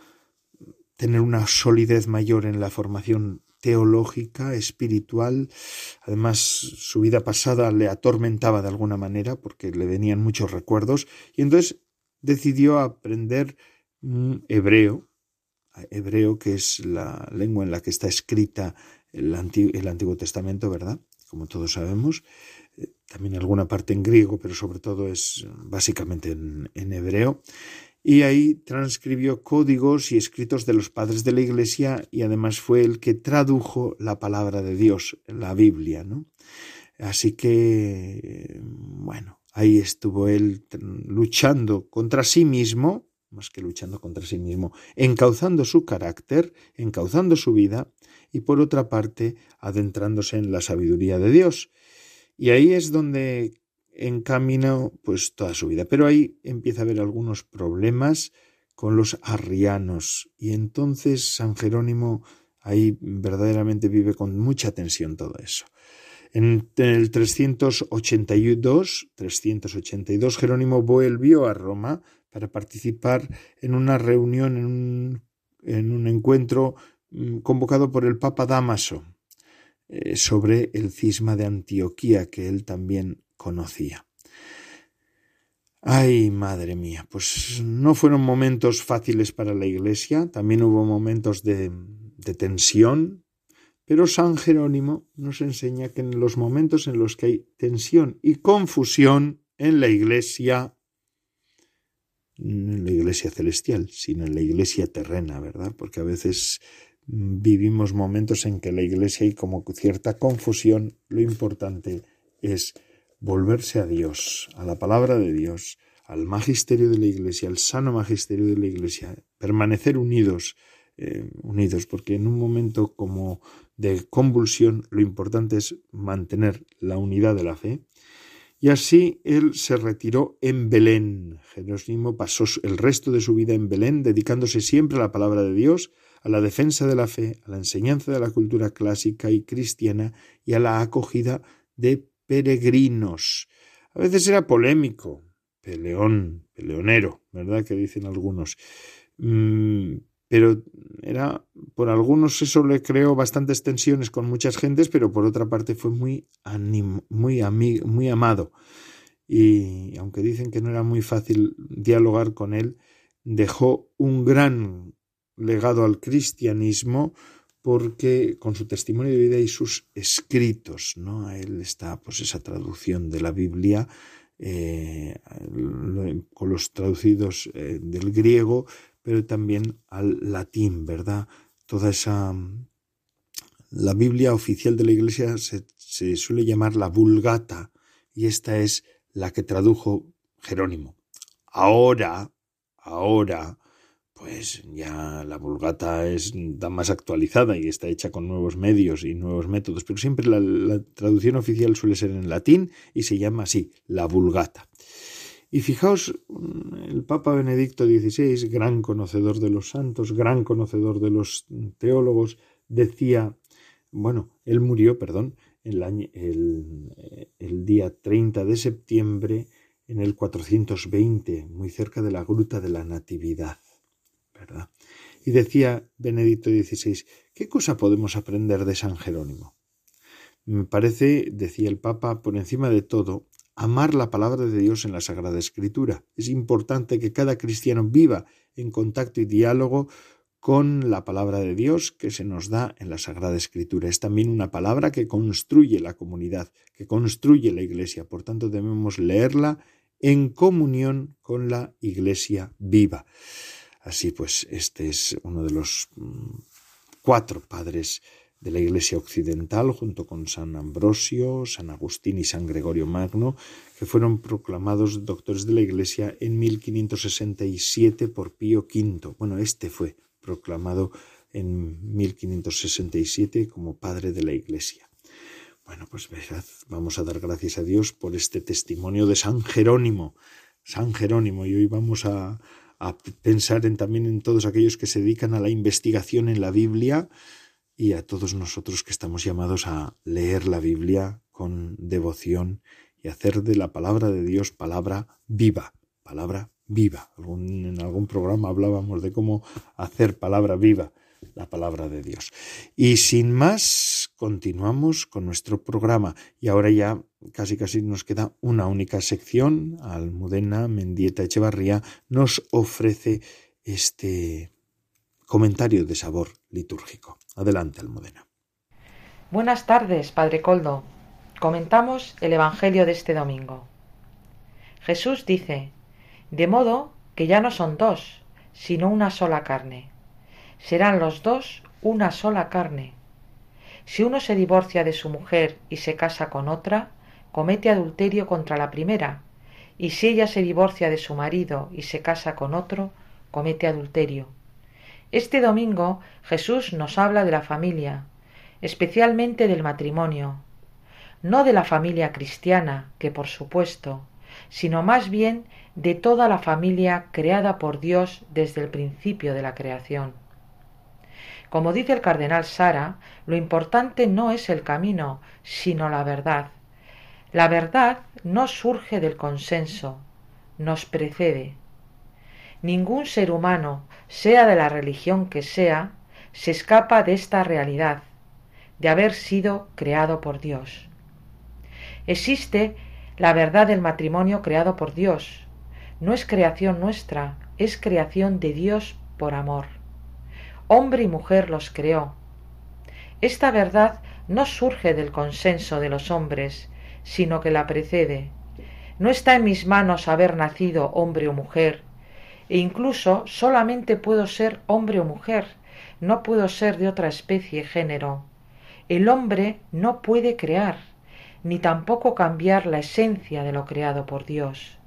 tener una solidez mayor en la formación teológica, espiritual. Además, su vida pasada le atormentaba de alguna manera porque le venían muchos recuerdos y entonces decidió aprender hebreo, hebreo que es la lengua en la que está escrita el, el Antiguo Testamento, ¿verdad? Como todos sabemos también alguna parte en griego, pero sobre todo es básicamente en, hebreo. Y ahí transcribió códigos y escritos de los padres de la Iglesia y además fue el que tradujo la palabra de Dios, la Biblia, ¿no? Así que, bueno, ahí estuvo él luchando contra sí mismo, más que luchando contra sí mismo, encauzando su carácter, encauzando su vida y por otra parte adentrándose en la sabiduría de Dios. Y ahí es donde encamina pues toda su vida. Pero ahí empieza a haber algunos problemas con los arrianos y entonces San Jerónimo ahí verdaderamente vive con mucha tensión todo eso. En el 382, 382 Jerónimo volvió a Roma para participar en una reunión, en un, en un encuentro mm, convocado por el Papa Damaso. Eh, sobre el cisma de Antioquía que él también conocía. Ay, madre mía, pues no fueron momentos fáciles para la Iglesia, también hubo momentos de, de tensión, pero San Jerónimo nos enseña que en los momentos en los que hay tensión y confusión en la Iglesia, no en la Iglesia celestial, sino en la Iglesia terrena, ¿verdad? Porque a veces vivimos momentos en que la Iglesia hay como cierta confusión, lo importante es volverse a Dios, a la palabra de Dios, al magisterio de la Iglesia, al sano magisterio de la Iglesia, permanecer unidos, eh, unidos, porque en un momento como de convulsión lo importante es mantener la unidad de la fe. Y así él se retiró en Belén. Jerónimo pasó el resto de su vida en Belén, dedicándose siempre a la palabra de Dios, a la defensa de la fe, a la enseñanza de la cultura clásica y cristiana y a la acogida de peregrinos. A veces era polémico, peleón, peleonero, ¿verdad? Que dicen algunos. Mm, pero era, por algunos eso le creó bastantes tensiones con muchas gentes, pero por otra parte fue muy, muy, muy amado. Y aunque dicen que no era muy fácil dialogar con él, dejó un gran legado al cristianismo porque con su testimonio de vida y sus escritos, ¿no? A él está pues esa traducción de la Biblia eh, con los traducidos eh, del griego, pero también al latín, ¿verdad? toda esa... La Biblia oficial de la Iglesia se, se suele llamar la Vulgata y esta es la que tradujo Jerónimo. Ahora, ahora, pues ya la vulgata es más actualizada y está hecha con nuevos medios y nuevos métodos, pero siempre la, traducción oficial suele ser en latín y se llama así, la vulgata. Y fijaos, el Papa Benedicto XVI, gran conocedor de los santos, gran conocedor de los teólogos, decía, bueno, él murió, perdón, el, el, el día 30 de septiembre en el 420, muy cerca de la Gruta de la Natividad. Y decía Benedicto XVI, ¿qué cosa podemos aprender de San Jerónimo? Me parece, decía el Papa, por encima de todo, amar la palabra de Dios en la Sagrada Escritura. Es importante que cada cristiano viva en contacto y diálogo con la palabra de Dios que se nos da en la Sagrada Escritura. Es también una palabra que construye la comunidad, que construye la Iglesia. Por tanto, debemos leerla en comunión con la Iglesia viva. Así pues, este es uno de los mm, cuatro padres de la Iglesia Occidental, junto con San Ambrosio, San Agustín y San Gregorio Magno, que fueron proclamados doctores de la Iglesia en 1567 por Pío V. Bueno, este fue proclamado en 1567 como padre de la Iglesia. Bueno, pues vamos a dar gracias a Dios por este testimonio de San Jerónimo. San Jerónimo, y hoy vamos a, a pensar en, también en todos aquellos que se dedican a la investigación en la Biblia y a todos nosotros que estamos llamados a leer la Biblia con devoción y hacer de la palabra de Dios palabra viva, palabra viva. en algún programa hablábamos de cómo hacer palabra viva la palabra de Dios. Y sin más, continuamos con nuestro programa. Y ahora ya casi casi nos queda una única sección. Almudena Mendieta Echevarría nos ofrece este comentario de sabor litúrgico. Adelante, Almudena. Buenas tardes, Padre Coldo. Comentamos el Evangelio de este domingo. Jesús dice, de modo que ya no son dos, sino una sola carne serán los dos una sola carne. Si uno se divorcia de su mujer y se casa con otra, comete adulterio contra la primera, y si ella se divorcia de su marido y se casa con otro, comete adulterio. Este domingo Jesús nos habla de la familia, especialmente del matrimonio, no de la familia cristiana, que por supuesto, sino más bien de toda la familia creada por Dios desde el principio de la creación. Como dice el cardenal Sara, lo importante no es el camino, sino la verdad. La verdad no surge del consenso, nos precede. Ningún ser humano, sea de la religión que sea, se escapa de esta realidad, de haber sido creado por Dios. Existe la verdad del matrimonio creado por Dios. No es creación nuestra, es creación de Dios por amor hombre y mujer los creó. Esta verdad no surge del consenso de los hombres, sino que la precede. No está en mis manos haber nacido hombre o mujer, e incluso solamente puedo ser hombre o mujer, no puedo ser de otra especie género. El hombre no puede crear, ni tampoco cambiar la esencia de lo creado por Dios,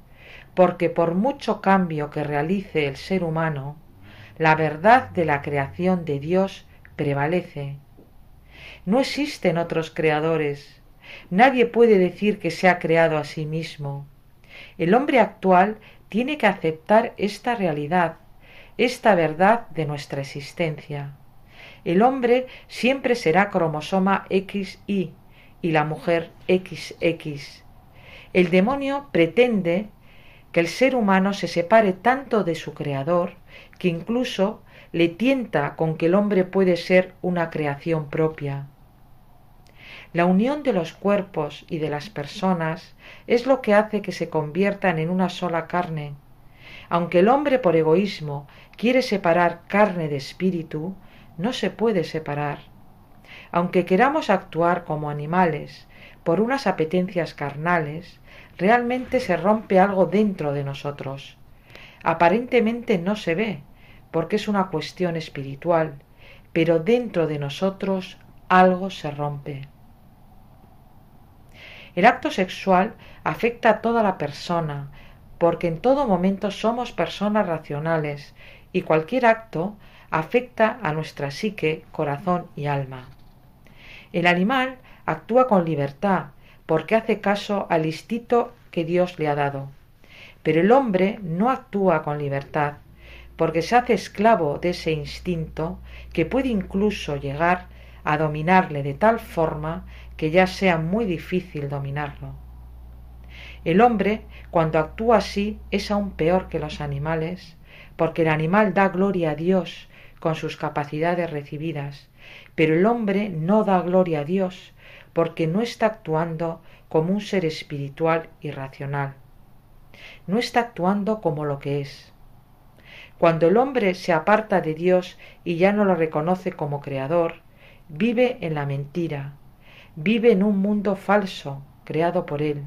porque por mucho cambio que realice el ser humano, la verdad de la creación de Dios prevalece. No existen otros creadores. Nadie puede decir que se ha creado a sí mismo. El hombre actual tiene que aceptar esta realidad, esta verdad de nuestra existencia. El hombre siempre será cromosoma XY y la mujer XX. El demonio pretende que el ser humano se separe tanto de su creador que incluso le tienta con que el hombre puede ser una creación propia. La unión de los cuerpos y de las personas es lo que hace que se conviertan en una sola carne. Aunque el hombre por egoísmo quiere separar carne de espíritu, no se puede separar. Aunque queramos actuar como animales por unas apetencias carnales, realmente se rompe algo dentro de nosotros. Aparentemente no se ve, porque es una cuestión espiritual, pero dentro de nosotros algo se rompe. El acto sexual afecta a toda la persona, porque en todo momento somos personas racionales y cualquier acto afecta a nuestra psique, corazón y alma. El animal actúa con libertad porque hace caso al instinto que Dios le ha dado. Pero el hombre no actúa con libertad porque se hace esclavo de ese instinto que puede incluso llegar a dominarle de tal forma que ya sea muy difícil dominarlo. El hombre, cuando actúa así, es aún peor que los animales, porque el animal da gloria a Dios con sus capacidades recibidas, pero el hombre no da gloria a Dios porque no está actuando como un ser espiritual y racional. No está actuando como lo que es. Cuando el hombre se aparta de Dios y ya no lo reconoce como creador, vive en la mentira, vive en un mundo falso creado por él,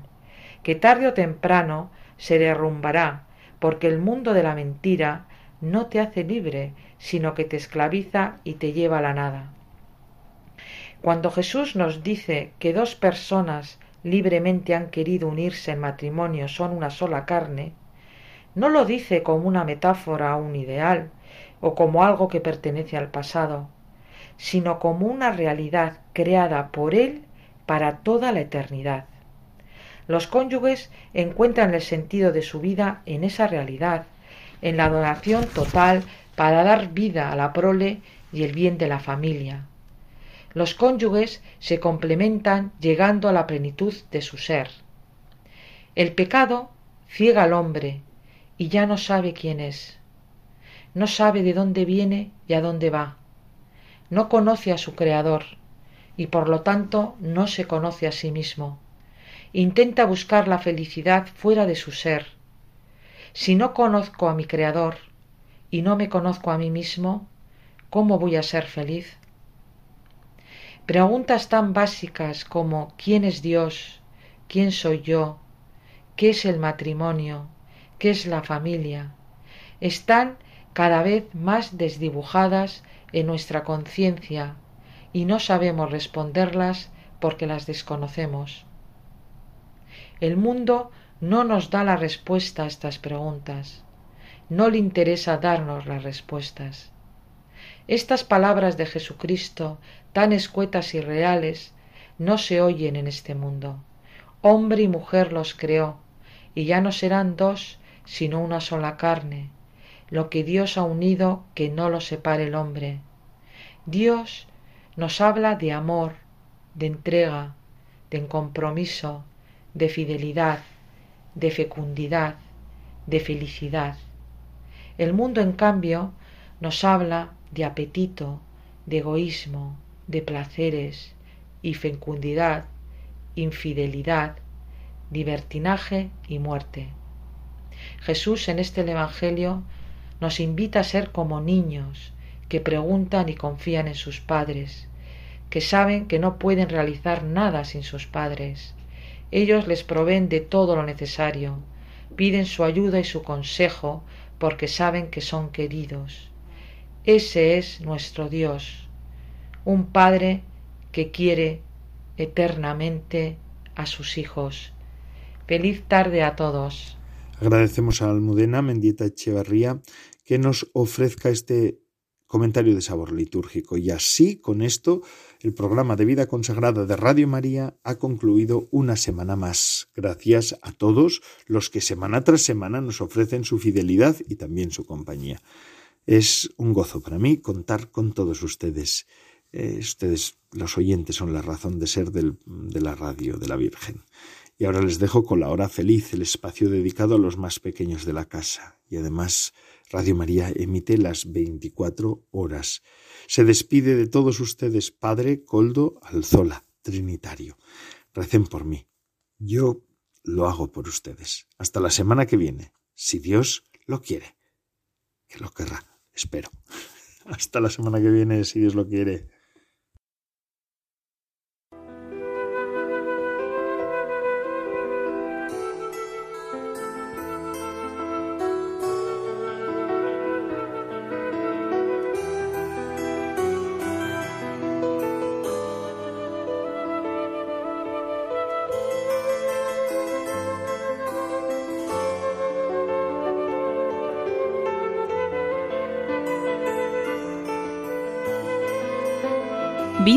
que tarde o temprano se derrumbará, porque el mundo de la mentira no te hace libre, sino que te esclaviza y te lleva a la nada. Cuando Jesús nos dice que dos personas libremente han querido unirse en matrimonio son una sola carne, no lo dice como una metáfora o un ideal, o como algo que pertenece al pasado, sino como una realidad creada por Él para toda la eternidad. Los cónyuges encuentran el sentido de su vida en esa realidad, en la donación total para dar vida a la prole y el bien de la familia. Los cónyuges se complementan llegando a la plenitud de su ser. El pecado ciega al hombre y ya no sabe quién es. No sabe de dónde viene y a dónde va. No conoce a su Creador y por lo tanto no se conoce a sí mismo. Intenta buscar la felicidad fuera de su ser. Si no conozco a mi Creador y no me conozco a mí mismo, ¿cómo voy a ser feliz? Preguntas tan básicas como ¿quién es Dios? ¿quién soy yo? ¿qué es el matrimonio? ¿qué es la familia? están cada vez más desdibujadas en nuestra conciencia y no sabemos responderlas porque las desconocemos. El mundo no nos da la respuesta a estas preguntas, no le interesa darnos las respuestas. Estas palabras de Jesucristo, tan escuetas y reales, no se oyen en este mundo. Hombre y mujer los creó, y ya no serán dos, sino una sola carne. Lo que Dios ha unido, que no lo separe el hombre. Dios nos habla de amor, de entrega, de compromiso, de fidelidad, de fecundidad, de felicidad. El mundo, en cambio, nos habla de apetito, de egoísmo, de placeres y fecundidad, infidelidad, libertinaje y muerte. Jesús en este Evangelio nos invita a ser como niños que preguntan y confían en sus padres, que saben que no pueden realizar nada sin sus padres. Ellos les proveen de todo lo necesario, piden su ayuda y su consejo porque saben que son queridos. Ese es nuestro Dios, un Padre que quiere eternamente a sus hijos. Feliz tarde a todos. Agradecemos a Almudena Mendieta Echevarría que nos ofrezca este comentario de sabor litúrgico. Y así, con esto, el programa de vida consagrada de Radio María ha concluido una semana más. Gracias a todos los que semana tras semana nos ofrecen su fidelidad y también su compañía. Es un gozo para mí contar con todos ustedes. Eh, ustedes, los oyentes, son la razón de ser del, de la radio de la Virgen. Y ahora les dejo con la hora feliz, el espacio dedicado a los más pequeños de la casa. Y además, Radio María emite las 24 horas. Se despide de todos ustedes, Padre Coldo Alzola, Trinitario. Recen por mí. Yo lo hago por ustedes. Hasta la semana que viene, si Dios lo quiere. Que lo querrá. Espero. Hasta la semana que viene, si Dios lo quiere.